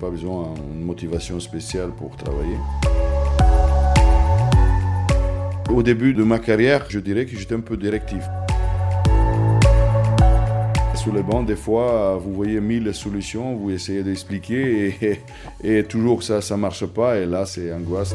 pas besoin d'une motivation spéciale pour travailler. Au début de ma carrière, je dirais que j'étais un peu directif. Sur les bancs, des fois, vous voyez mille solutions, vous essayez d'expliquer et, et, toujours ça ne marche pas et là c'est angoisse.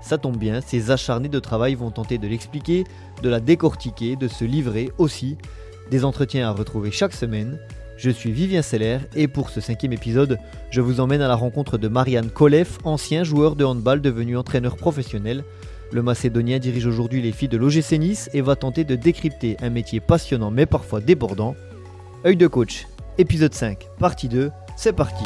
Ça tombe bien, ces acharnés de travail vont tenter de l'expliquer, de la décortiquer, de se livrer aussi. Des entretiens à retrouver chaque semaine. Je suis Vivien Seller et pour ce cinquième épisode, je vous emmène à la rencontre de Marianne Kolev, ancien joueur de handball devenu entraîneur professionnel. Le Macédonien dirige aujourd'hui les filles de l'OGC Nice et va tenter de décrypter un métier passionnant mais parfois débordant. Œil de coach, épisode 5, partie 2, c'est parti.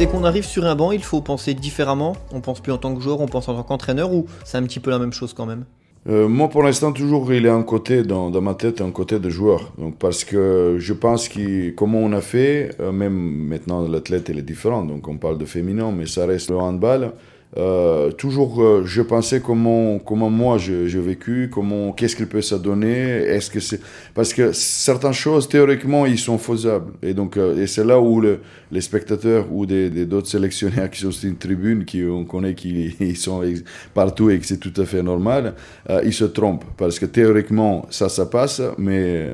Dès qu'on arrive sur un banc, il faut penser différemment. On pense plus en tant que joueur, on pense en tant qu'entraîneur ou c'est un petit peu la même chose quand même? Euh, moi, pour l'instant, toujours, il est un côté, dans, ma tête, un côté de joueur. Donc, parce que je pense que, comment on a fait, euh, même maintenant, l'athlète, est différent. Donc, on parle de féminin, mais ça reste le handball. Euh, toujours, euh, je pensais comment, comment moi j'ai vécu, comment, qu'est-ce qu'il peut se donner, est-ce que c'est, parce que certaines choses théoriquement ils sont faisables et donc euh, et c'est là où le, les spectateurs ou des, d'autres sélectionnaires qui sont sur une tribune, qui on connaît qu'ils sont partout et que c'est tout à fait normal, ils se trompent parce que théoriquement ça ça passe, mais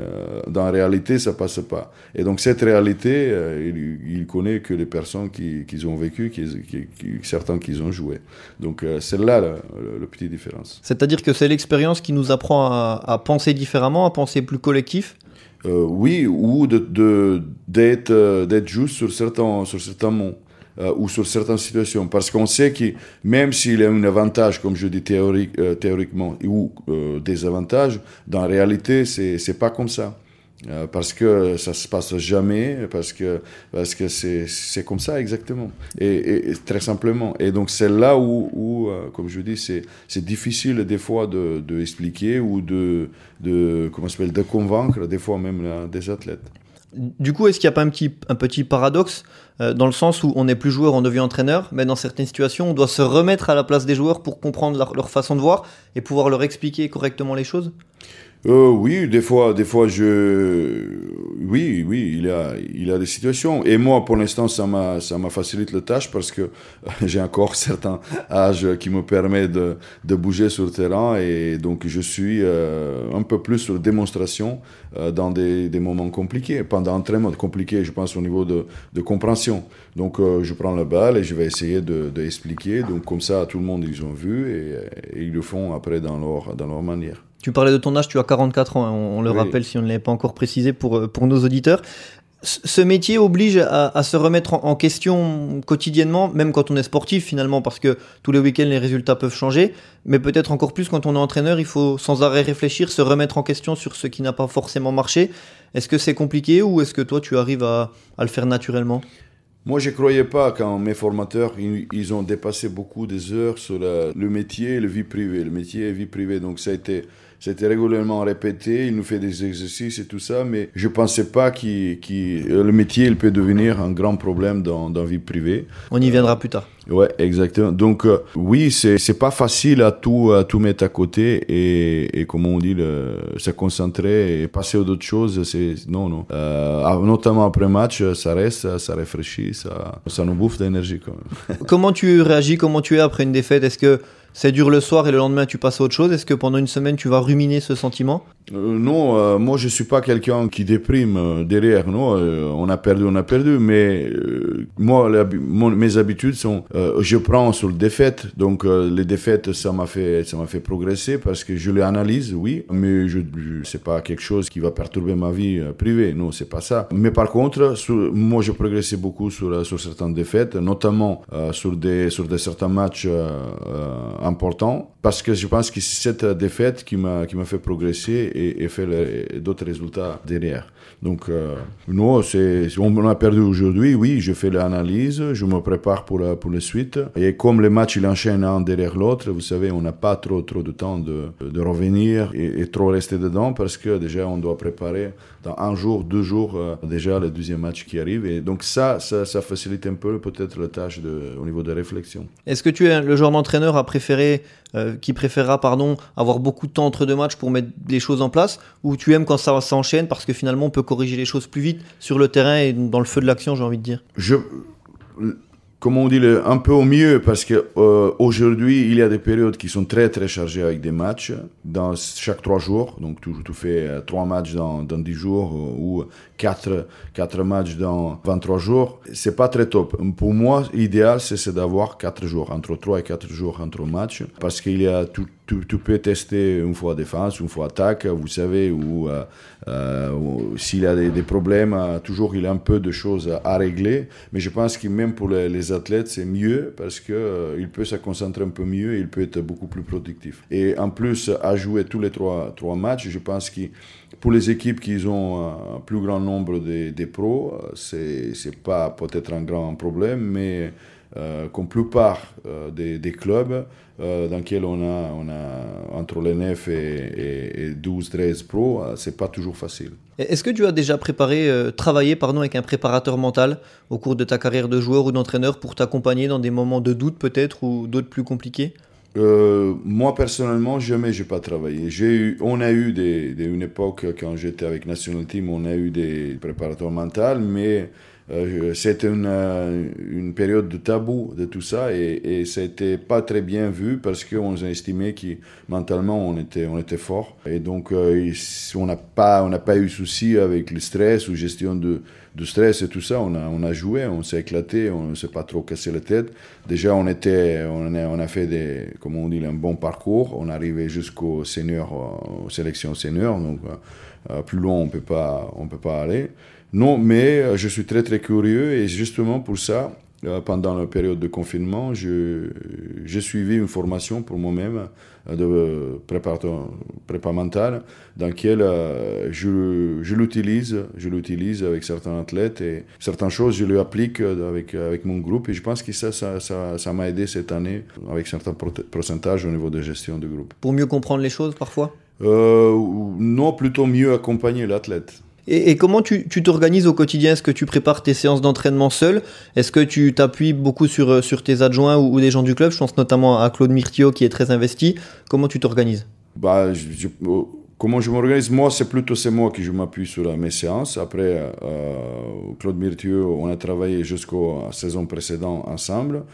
dans la réalité ça passe pas. Et donc cette réalité, il, il, connaît que les personnes qui, qui ont vécu, qui, qui, certains qui ont joué. Donc euh, c'est là la, petite différence. C'est-à-dire que c'est l'expérience qui nous apprend à, penser différemment, à penser plus collectif? Euh, Oui, ou d'être de, euh, d'être juste sur certains, sur certains mots. ou sur certaines situations. Parce qu'on sait que même s'il y a un avantage, comme je dis théorique, théoriquement, ou des avantages, dans la réalité, c'est n'est pas comme ça. Euh, parce que ça se passe jamais, parce que parce que c'est comme ça exactement, et, très simplement. Et donc c'est là où, euh, comme je dis, c'est difficile des fois de, de ou de de comment s'appelle de convaincre des fois même des athlètes. Du coup, est-ce qu'il n'y a pas un petit, un petit paradoxe euh, dans le sens où on n'est plus joueur, on devient entraîneur, mais dans certaines situations, on doit se remettre à la place des joueurs pour comprendre leur façon de voir et pouvoir leur expliquer correctement les choses? Euh, oui, des fois, des fois, je, oui, oui, il y a, il y a des situations. Et moi, pour l'instant, ça m'a, ça m'a facilité la tâche parce que j'ai encore certains âges qui me permet de, de bouger sur le terrain et donc je suis euh, un peu plus sur démonstration euh, dans des, des, moments compliqués, pendant un très compliqué, je pense au niveau de, de compréhension. Donc, euh, je prends la balle et je vais essayer de, de, expliquer. Donc, comme ça, tout le monde ils ont vu et, et ils le font après dans leur, dans leur manière. Tu parlais de ton âge, tu as 44 ans, hein, on, le rappelle si on ne l'avait pas encore précisé pour, euh, pour nos auditeurs. Ce métier oblige à, se remettre en, question quotidiennement, même quand on est sportif finalement, parce que tous les week-ends les résultats peuvent changer, mais peut-être encore plus quand on est entraîneur, il faut sans arrêt réfléchir, se remettre en question sur ce qui n'a pas forcément marché. Est-ce que c'est compliqué ou est-ce que toi tu arrives à, le faire naturellement? Moi, je ne croyais pas quand mes formateurs, ils, ont dépassé beaucoup des heures sur le métier et la vie privée. Le métier et la vie privée. Donc, ça a été c'était régulièrement répété, il nous fait des exercices et tout ça, mais je ne pensais pas que le métier il peut devenir un grand problème dans, dans vie privée. On y viendra plus tard. Ouais, exactement. Donc euh, oui, c'est c'est pas facile à tout à tout mettre à côté et, et comment on dit le, se concentrer et passer aux autres choses. C'est non non. Euh, notamment après match, ça reste, ça réfléchit, ça ça nous bouffe d'énergie quand même. comment tu réagis Comment tu es après une défaite? Est-ce que c'est dur le soir et le lendemain tu passes à autre chose? Est-ce que pendant une semaine tu vas ruminer ce sentiment? Euh, Non, euh, moi je suis pas quelqu'un qui déprime euh, derrière. Non, on a perdu, on a perdu. Mais moi, mes habitudes sont, je prends sur le défaite. Donc les défaites, ça m'a fait, ça m'a fait progresser parce que je les analyse, oui, mais je, je c'est pas quelque chose qui va perturber ma vie privée. Non, c'est pas ça. Mais par contre, moi je progressais beaucoup sur sur certaines défaites, notamment sur des sur des certains matchs important parce que je pense que c'est cette défaite qui m'a fait progresser et, fait d'autres résultats derrière. Donc, euh, non, c'est, on a perdu aujourd'hui, oui, je fais l'analyse, je me prépare pour la, pour la suite. Et comme les matchs, ils enchaînent un derrière l'autre, vous savez, on n'a pas trop, trop de temps de, de revenir et, trop rester dedans parce que déjà, on doit préparer dans un jour, deux jours, euh, déjà le deuxième match qui arrive. Et donc, ça, ça, facilite un peu peut-être la tâche au niveau de réflexion. Est-ce que tu es le genre d'entraîneur à préférer euh, qui préférera pardon, avoir beaucoup de temps entre deux matchs pour mettre des choses en place Ou tu aimes quand ça s'enchaîne parce que finalement on peut corriger les choses plus vite sur le terrain et dans le feu de l'action, j'ai envie de dire? Je, comment on dit, un peu au mieux, parce que euh, aujourd'hui, il y a des périodes qui sont très très chargées avec des matchs dans chaque trois jours. Donc tu, tu fais euh, trois matchs dans, 10 jours euh, ou quatre, quatre matchs dans 23 jours. C'est pas très top. Pour moi, l'idéal, c'est d'avoir quatre jours, entre trois et quatre jours entre matchs, parce qu'il y a tout, peux tester une fois défense, une fois attaque, vous savez, ou, euh, euh, s'il y a des, problèmes, euh, toujours il y a un peu de choses à régler. Mais je pense que même pour les, athlètes, c'est mieux parce qu'il peut se concentrer un peu mieux il peut être beaucoup plus productif. Et en plus, à jouer tous les trois, trois matchs, je pense que pour les équipes qui ont un plus grand nombre de, de pros, c'est pas peut-être un grand problème, mais euh, comme plupart euh, des, des, clubs euh, dans lesquels on a, on a entre les 9 et, et, et 12, 13 pros, euh, c'est pas toujours facile. Est-ce que tu as déjà préparé, euh, travaillé pardon, avec un préparateur mental au cours de ta carrière de joueur ou d'entraîneur pour t'accompagner dans des moments de doute peut-être ou d'autres plus compliqués? Euh, moi personnellement, jamais j'ai pas travaillé. J'ai eu, on a eu des, des, une époque quand j'étais avec National Team, on a eu des préparateurs mentaux, mais euh, c'était une, euh, une, période de tabou de tout ça et, et ça n'était pas très bien vu parce qu'on a estimé que mentalement on était, on était fort. Et donc euh, on n'a pas, on pas eu souci avec le stress ou gestion de, de stress et tout ça. On a, on a joué, on s'est éclaté, on ne s'est pas trop cassé la tête. Déjà on, était, on, a, on a fait des, comme on dit, un bon parcours. On arrivé jusqu'au senior, aux sélections seniors. Donc plus loin on peut pas, on peut pas aller. Non, mais euh, je suis très très curieux et justement pour ça, euh, pendant la période de confinement, j'ai suivi une formation pour moi-même euh, de préparateur prépa mental dans laquelle je, je l'utilise, je l'utilise avec certains athlètes et certaines choses je lui applique avec, avec mon groupe et je pense que ça, ça, ça, ça m'a aidé cette année avec certains pourcentages au niveau de gestion du groupe. Pour mieux comprendre les choses parfois? Euh, Non, plutôt mieux accompagner l'athlète. Et, comment tu t'organises au quotidien? Est-ce que tu prépares tes séances d'entraînement seul? Est-ce que tu t'appuies beaucoup sur, euh, sur tes adjoints ou, ou, des gens du club? Je pense notamment à Claude Myrtio qui est très investi. Comment tu t'organises? Bah, je, Comment je m'organise? Moi, c'est plutôt c'est moi qui je m'appuie sur mes séances. Après, euh, Claude Myrtio, on a travaillé jusqu'à la saison précédente ensemble.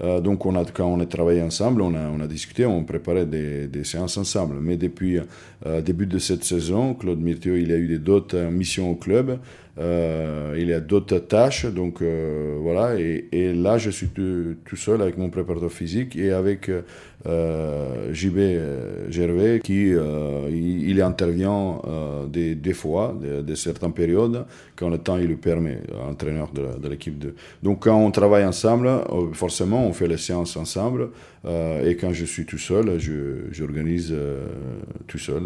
Euh, donc, on a, quand on a travaillé ensemble, on a, discuté, on préparait des, séances ensemble. Mais depuis euh, début de cette saison, Claude Myrtio, il a eu d'autres missions au club. Euh, il y a d'autres tâches, donc euh, voilà. Et, et, là, je suis tout, tout, seul avec mon préparateur physique et avec euh, JB Gervais qui il, il, intervient des, des, fois, de, de, certaines périodes, quand le temps il le permet, entraîneur de, de l'équipe de. Donc quand on travaille ensemble, forcément, on fait les séances ensemble. et quand je suis tout seul, j'organise tout seul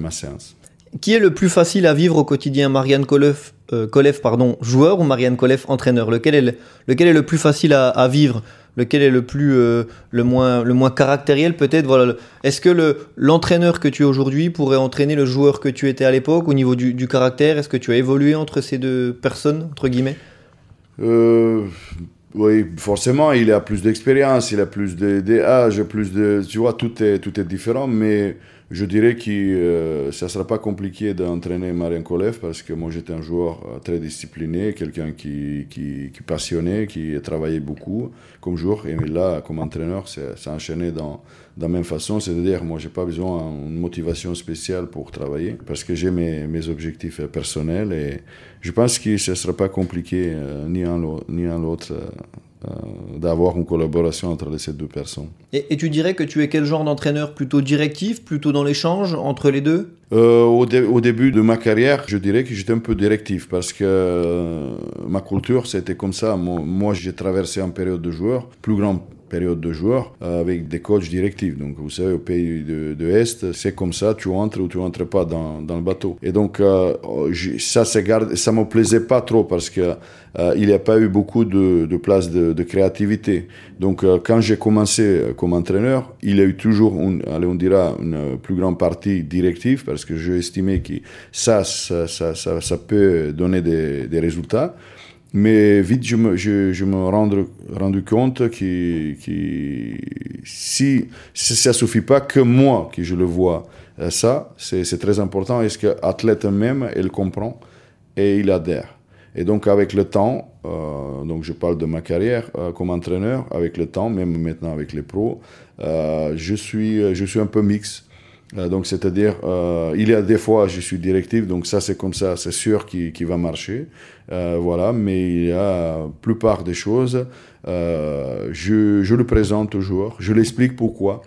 ma séance. Qui est le plus facile à vivre au quotidien, Marianne Kolev, euh, pardon, joueur ou Marianne Kolev, entraîneur? Lequel est, le, lequel est le plus facile à, vivre? Lequel est le plus euh, le moins le moins caractériel peut-être? Voilà est-ce que le l'entraîneur que tu es aujourd'hui pourrait entraîner le joueur que tu étais à l'époque au niveau du, caractère? Est-ce que tu as évolué entre ces deux personnes entre guillemets? Euh, oui forcément il a plus d'expérience il a plus de plus de tu vois tout est tout est différent mais je dirais que euh, ça ne sera pas compliqué d'entraîner Marian Kolev parce que moi j'étais un joueur euh, très discipliné, quelqu'un qui, qui, qui passionné, qui travaillait beaucoup comme joueur. Et là, comme entraîneur, c'est enchaîné dans, dans la même façon. C'est-à-dire, moi, j'ai pas besoin d'une motivation spéciale pour travailler parce que j'ai mes, mes objectifs personnels et je pense que ce ne sera pas compliqué euh, ni un ni l'autre. D'avoir une collaboration entre ces deux personnes. Et, et, tu dirais que tu es quel genre d'entraîneur? Plutôt directif, plutôt dans l'échange entre les deux? Euh, au, dé au, début de ma carrière, je dirais que j'étais un peu directif parce que euh, ma culture, c'était comme ça. Moi, moi j'ai traversé une période de joueur, plus grand période de joueur avec des coachs directifs. Donc, vous savez, au pays de, de Est, c'est comme ça, tu entres ou tu entres pas dans, dans le bateau. Et donc, ça, ça, ça me plaisait pas trop parce que il n'y a pas eu beaucoup de, de place de, créativité. Donc, quand j'ai commencé comme entraîneur, il y a eu toujours, allez, on dira, une plus grande partie directive parce que j'ai estimé que ça, ça, ça, ça, ça peut donner des, des résultats. Mais vite, je me, je, me rendu, compte que, si, ça suffit pas que moi, que je le vois, euh, ça, c'est très important. Est-ce que l'athlète même, il comprend et il adhère. Et donc, avec le temps, euh, donc je parle de ma carrière euh, comme entraîneur, avec le temps, même maintenant avec les pros, je, suis, je suis un peu mix. Euh, donc, c'est-à-dire, euh, il y a des fois, je suis directif, donc ça, c'est comme ça, c'est sûr qu'il va marcher. Euh, voilà, mais il y a la plupart des choses, je, je le présente joueur, je l'explique pourquoi.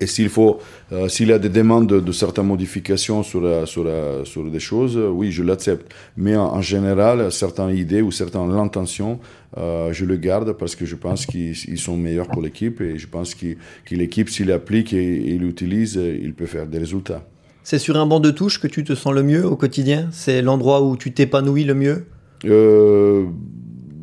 Et s'il faut, euh, s'il y a des demandes de, de certaines modifications sur, sur, sur des choses, oui, je l'accepte. Mais en, en, général, certaines idées ou certaines intentions, euh, je le garde parce que je pense qu'ils sont meilleurs pour l'équipe et je pense que, que l'équipe, s'il applique et, et l'utilise, il peut faire des résultats. C'est sur un banc de touche que tu te sens le mieux au quotidien? C'est l'endroit où tu t'épanouis le mieux? Euh,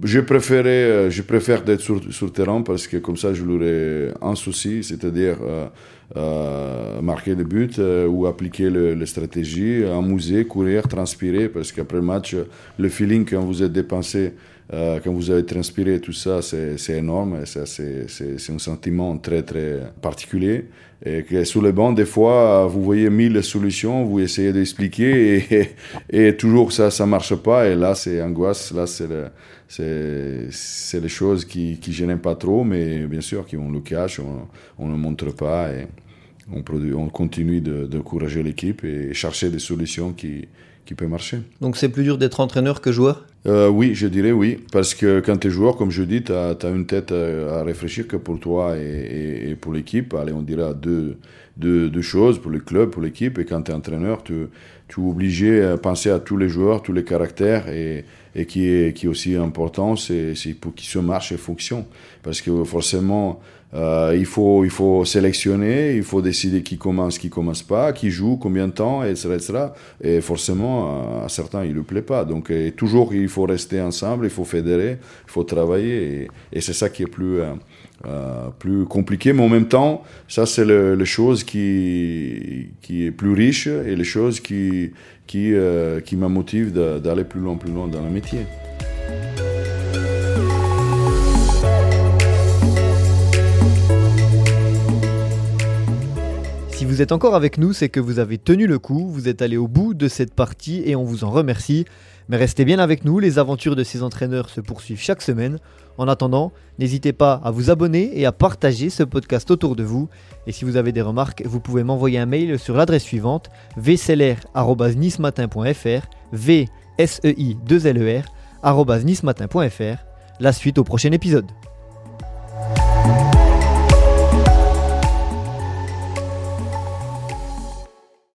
je, préférais, je préfère d'être sur, sur terrain parce que comme ça, je l'aurais un souci, c'est-à-dire euh, euh, marquer le but euh, ou appliquer le, les stratégies, amuser, courir, transpirer, parce qu'après le match, le feeling quand vous êtes dépensé, euh, quand vous avez transpiré, tout ça, c'est énorme. C'est un sentiment très, très particulier. Et que sur le banc, des fois, vous voyez mille solutions, vous essayez d'expliquer et, toujours ça, ça marche pas. Et là, c'est angoisse. Là, c'est le, les choses qui, qui je pas trop, mais bien sûr qu'on le cache, on ne montre pas et on continue d'encourager de, l'équipe et chercher des solutions qui, qui peuvent marcher. Donc c'est plus dur d'être entraîneur que joueur? Euh, Oui, je dirais oui, parce que quand tu es joueur, comme je dis, tu as, une tête à réfléchir que pour toi et, pour l'équipe. Allez, on dirait deux, choses, pour le club, pour l'équipe, et quand tu es entraîneur, tu, tu es obligé de penser à tous les joueurs, tous les caractères et qui est, qui est aussi important, c'est pour qu'ils se marche et fonctionne. Parce que forcément, euh, il, faut, il faut sélectionner, il faut décider qui commence, qui commence pas, qui joue, combien de temps, etc. etc. Et forcément, à certains, il ne le plaît pas. Donc, toujours, il faut rester ensemble, il faut fédérer, il faut travailler. Et, c'est ça qui est plus, euh, euh, plus compliqué. Mais en même temps, ça, c'est le, le chose qui, qui est plus riche et les choses qui, qui, euh, qui me motive d'aller plus loin, plus loin dans le métier. Si vous êtes encore avec nous, c'est que vous avez tenu le coup, vous êtes allé au bout de cette partie et on vous en remercie. Mais restez bien avec nous, les aventures de ces entraîneurs se poursuivent chaque semaine. En attendant, n'hésitez pas à vous abonner et à partager ce podcast autour de vous. Et si vous avez des remarques, vous pouvez m'envoyer un mail sur l'adresse suivante vclr.nismatin.fr v s e i 2 l e La suite au prochain épisode.